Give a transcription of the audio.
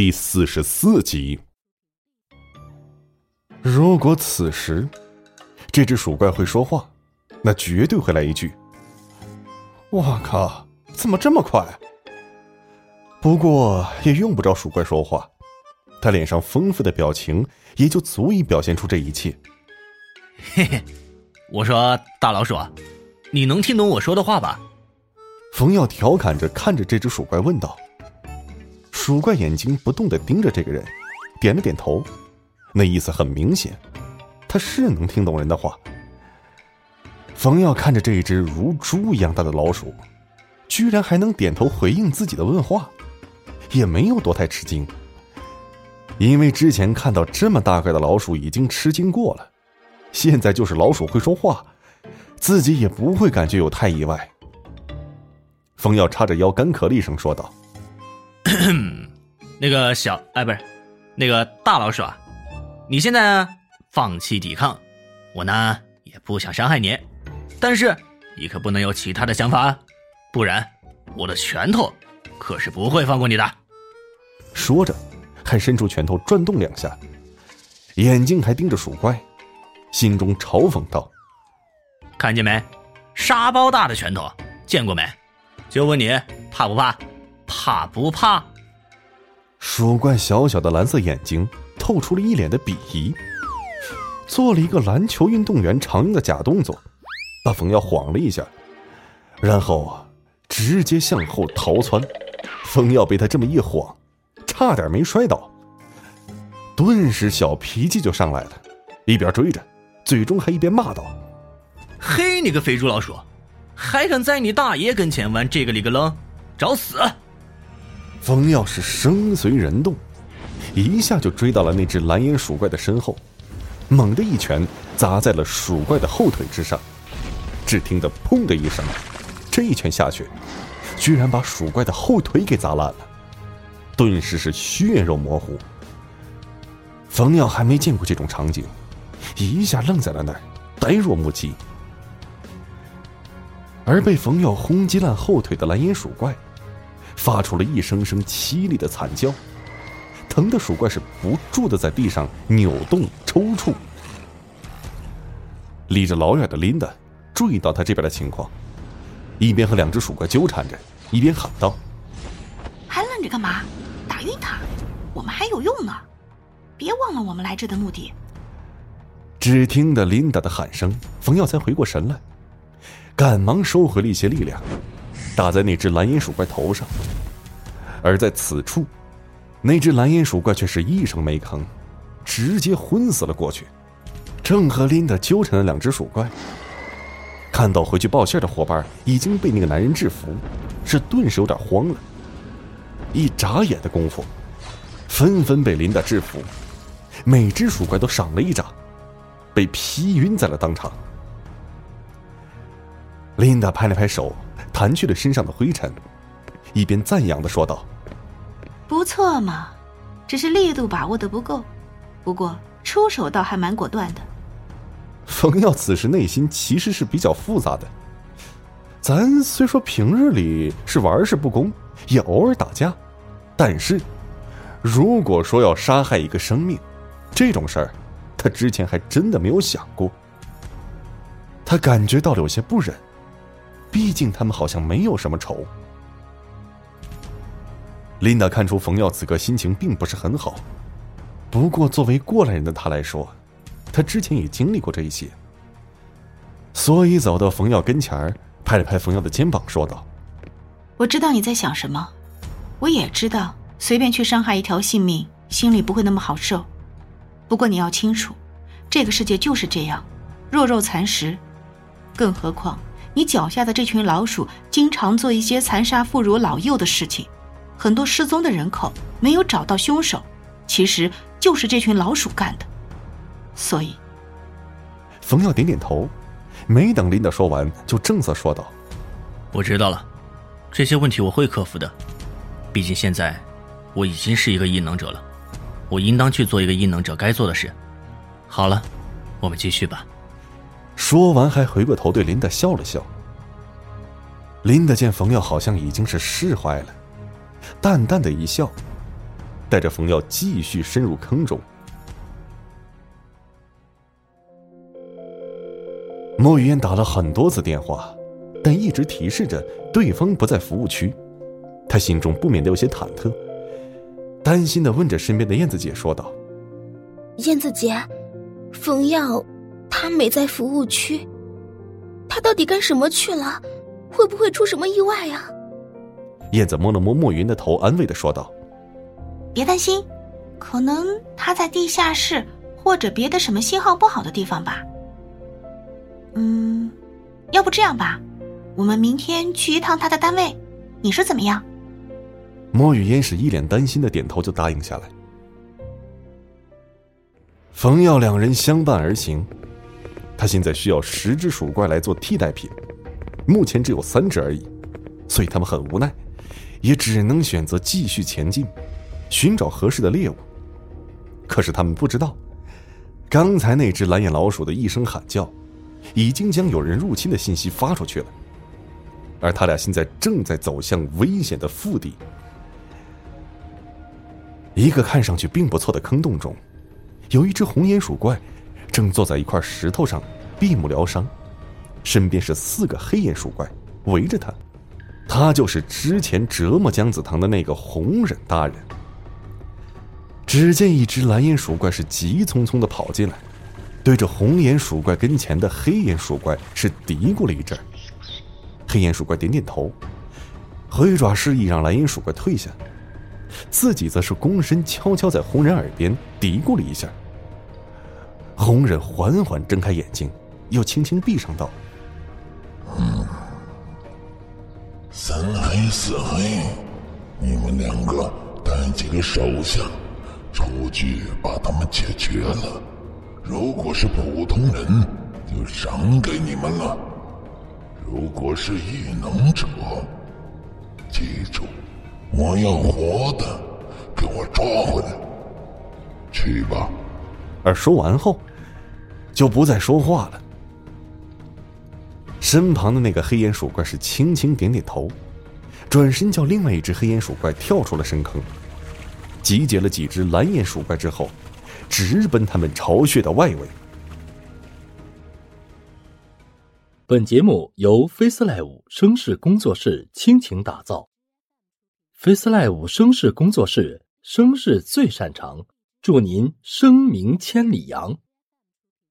第四十四集。如果此时这只鼠怪会说话，那绝对会来一句：“我靠，怎么这么快？”不过也用不着鼠怪说话，他脸上丰富的表情也就足以表现出这一切。嘿嘿，我说大老鼠，你能听懂我说的话吧？冯耀调侃着看着这只鼠怪问道。鼠怪眼睛不动的盯着这个人，点了点头，那意思很明显，他是能听懂人的话。冯耀看着这一只如猪一样大的老鼠，居然还能点头回应自己的问话，也没有多太吃惊，因为之前看到这么大个的老鼠已经吃惊过了，现在就是老鼠会说话，自己也不会感觉有太意外。冯耀叉着腰干咳了一声，说道：“ 那个小哎，不是，那个大老鼠啊，你现在放弃抵抗，我呢也不想伤害你，但是你可不能有其他的想法，不然我的拳头可是不会放过你的。”说着，还伸出拳头转动两下，眼睛还盯着鼠怪，心中嘲讽道：“看见没，沙包大的拳头，见过没？”就问你怕不怕？怕不怕？鼠怪小小的蓝色眼睛透出了一脸的鄙夷，做了一个篮球运动员常用的假动作，把冯耀晃了一下，然后直接向后逃窜。冯耀被他这么一晃，差点没摔倒，顿时小脾气就上来了，一边追着，嘴中还一边骂道：“嘿，你个肥猪老鼠！”还敢在你大爷跟前玩这个里个楞，找死！冯耀是声随人动，一下就追到了那只蓝眼鼠怪的身后，猛地一拳砸在了鼠怪的后腿之上。只听得“砰”的一声，这一拳下去，居然把鼠怪的后腿给砸烂了，顿时是血肉模糊。冯耀还没见过这种场景，一下愣在了那儿，呆若木鸡。而被冯耀轰击烂后腿的蓝眼鼠怪，发出了一声声凄厉的惨叫，疼的鼠怪是不住的在地上扭动抽搐。离着老远的琳达注意到他这边的情况，一边和两只鼠怪纠缠着，一边喊道：“还愣着干嘛？打晕他！我们还有用呢！别忘了我们来这的目的。”只听得琳达的喊声，冯耀才回过神来。赶忙收回了一些力量，打在那只蓝眼鼠怪头上。而在此处，那只蓝眼鼠怪却是一声没吭，直接昏死了过去。正和琳达纠缠的两只鼠怪，看到回去报信的伙伴已经被那个男人制服，是顿时有点慌了。一眨眼的功夫，纷纷被琳达制服，每只鼠怪都赏了一掌，被劈晕在了当场。琳达拍了拍手，弹去了身上的灰尘，一边赞扬的说道：“不错嘛，只是力度把握的不够，不过出手倒还蛮果断的。”冯耀此时内心其实是比较复杂的。咱虽说平日里是玩世不恭，也偶尔打架，但是如果说要杀害一个生命，这种事儿，他之前还真的没有想过。他感觉到了有些不忍。毕竟他们好像没有什么仇。琳达看出冯耀此刻心情并不是很好，不过作为过来人的他来说，他之前也经历过这一些，所以走到冯耀跟前儿，拍了拍冯耀的肩膀，说道：“我知道你在想什么，我也知道随便去伤害一条性命，心里不会那么好受。不过你要清楚，这个世界就是这样，弱肉残食，更何况……”你脚下的这群老鼠经常做一些残杀妇孺老幼的事情，很多失踪的人口没有找到凶手，其实就是这群老鼠干的。所以，冯耀点点头，没等琳达说完，就正色说道：“我知道了，这些问题我会克服的。毕竟现在我已经是一个异能者了，我应当去做一个异能者该做的事。好了，我们继续吧。”说完，还回过头对琳达笑了笑。琳达见冯耀好像已经是释怀了，淡淡的一笑，带着冯耀继续深入坑中。莫雨嫣打了很多次电话，但一直提示着对方不在服务区，她心中不免的有些忐忑，担心的问着身边的燕子姐说道：“燕子姐，冯耀他没在服务区，他到底干什么去了？会不会出什么意外呀？”燕子摸了摸莫云的头，安慰的说道：“别担心，可能他在地下室或者别的什么信号不好的地方吧。”嗯，要不这样吧，我们明天去一趟他的单位，你说怎么样？莫雨嫣是一脸担心的点头，就答应下来。冯耀两人相伴而行，他现在需要十只鼠怪来做替代品，目前只有三只而已，所以他们很无奈，也只能选择继续前进，寻找合适的猎物。可是他们不知道，刚才那只蓝眼老鼠的一声喊叫。已经将有人入侵的信息发出去了，而他俩现在正在走向危险的腹地。一个看上去并不错的坑洞中，有一只红眼鼠怪，正坐在一块石头上，闭目疗伤，身边是四个黑眼鼠怪围着他。他就是之前折磨姜子堂的那个红忍大人。只见一只蓝眼鼠怪是急匆匆的跑进来。对着红眼鼠怪跟前的黑眼鼠怪是嘀咕了一阵黑眼鼠怪点点头，挥爪示意让蓝眼鼠怪退下，自己则是躬身悄悄在红人耳边嘀咕了一下。红人缓缓睁开眼睛，又轻轻闭上，道：“嗯，三黑四黑，你们两个带几个手下出去把他们解决了。”如果是普通人，就赏给你们了；如果是异能者，记住，我要活的，给我抓回来。去吧。而说完后，就不再说话了。身旁的那个黑眼鼠怪是轻轻点点头，转身叫另外一只黑眼鼠怪跳出了深坑，集结了几只蓝眼鼠怪之后。直奔他们巢穴的外围。本节目由 FaceLive 声势工作室倾情打造，FaceLive 声势工作室声势最擅长，祝您声名千里扬。